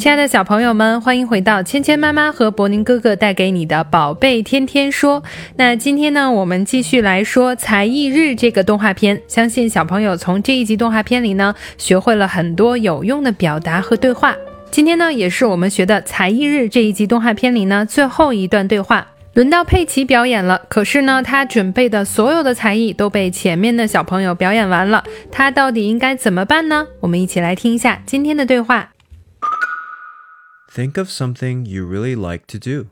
亲爱的小朋友们，欢迎回到芊芊妈妈和博宁哥哥带给你的宝贝天天说。那今天呢，我们继续来说《才艺日》这个动画片。相信小朋友从这一集动画片里呢，学会了很多有用的表达和对话。今天呢，也是我们学的《才艺日》这一集动画片里呢最后一段对话。轮到佩奇表演了，可是呢，他准备的所有的才艺都被前面的小朋友表演完了，他到底应该怎么办呢？我们一起来听一下今天的对话。Think of something you really like to do.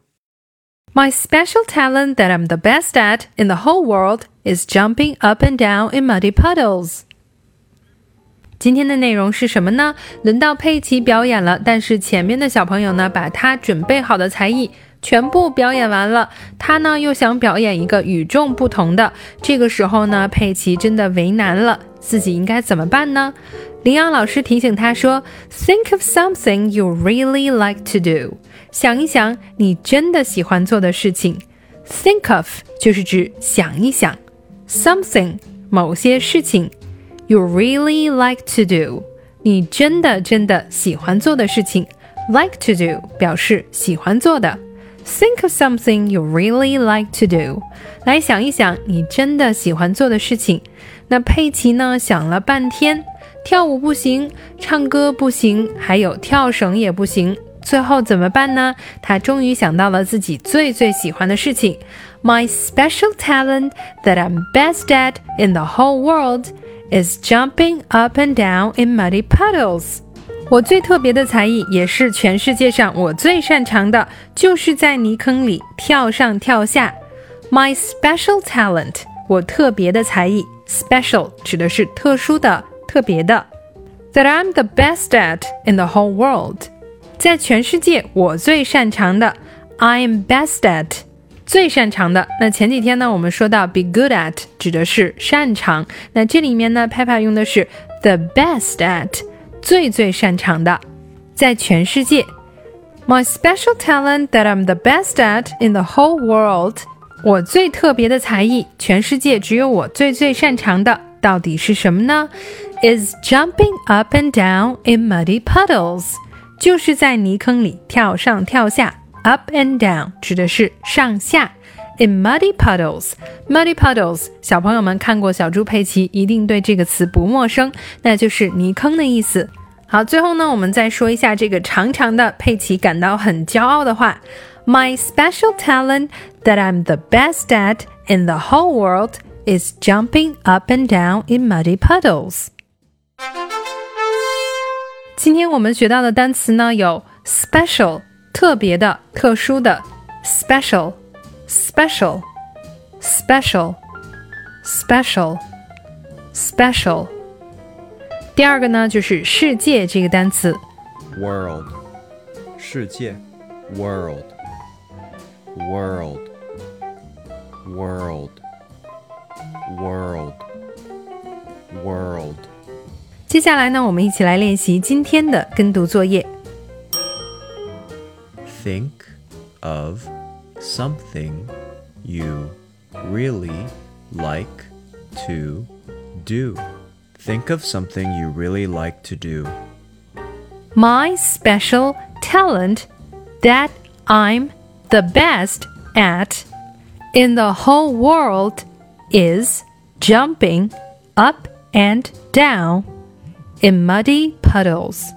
My special talent that I'm the best at in the whole world is jumping up and down in muddy puddles. 今天的内容是什么呢？轮到佩奇表演了，但是前面的小朋友呢，把他准备好的才艺全部表演完了，他呢又想表演一个与众不同的。这个时候呢，佩奇真的为难了， 自己应该怎么办呢？林阳老师提醒他说：“Think of something you really like to do。想一想你真的喜欢做的事情。Think of 就是指想一想，something 某些事情，you really like to do 你真的真的喜欢做的事情。Like to do 表示喜欢做的。Think of something you really like to do。来想一想你真的喜欢做的事情。那佩奇呢？想了半天。”跳舞不行，唱歌不行，还有跳绳也不行。最后怎么办呢？他终于想到了自己最最喜欢的事情。My special talent that I'm best at in the whole world is jumping up and down in muddy puddles。 我最特别的才艺，也是全世界上我最擅长的，就是在泥坑里跳上跳下。My special talent，我特别的才艺。Special 指的是特殊的。特别的，that I'm the best at in the whole world，在全世界我最擅长的 I'm best at，最擅长的。那前几天呢，我们说到 be good at 指的是擅长，那这里面呢，Peppa 用的是 the best at，最最擅长的，在全世界。My special talent that I'm the best at in the whole world，我最特别的才艺，全世界只有我最最擅长的。到底是什么呢？Is jumping up and down in muddy puddles，就是在泥坑里跳上跳下。Up and down 指的是上下。In muddy puddles，muddy puddles，小朋友们看过小猪佩奇，一定对这个词不陌生，那就是泥坑的意思。好，最后呢，我们再说一下这个长长的佩奇感到很骄傲的话：My special talent that I'm the best at in the whole world is jumping up and down in muddy puddles. 今天我们学到的单词呢有 special 特别的、特殊的 special special special special special。 第二个呢就是世界这个单词 world 世界 world world world world world。接下来呢，我们一起来练习今天的跟读作业。Think of something you really like to do. Think of something you really like to do. My special talent that I'm the best at in the whole world is jumping up and down in muddy puddles.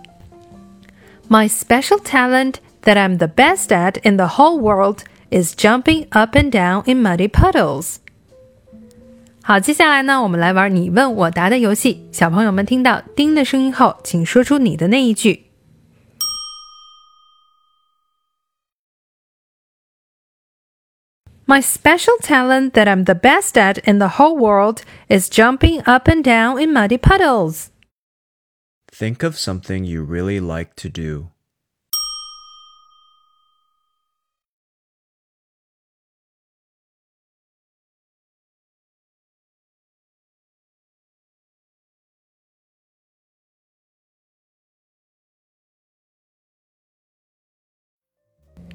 My special talent that I'm the best at in the whole world is jumping up and down in muddy puddles. 好，接下来呢，我们来玩你问我答的游戏。小朋友们听到“叮”的声音后，请说出你的那一句。My special talent that I'm the best at in the whole world is jumping up and down in muddy puddles. Think of something you really like to do.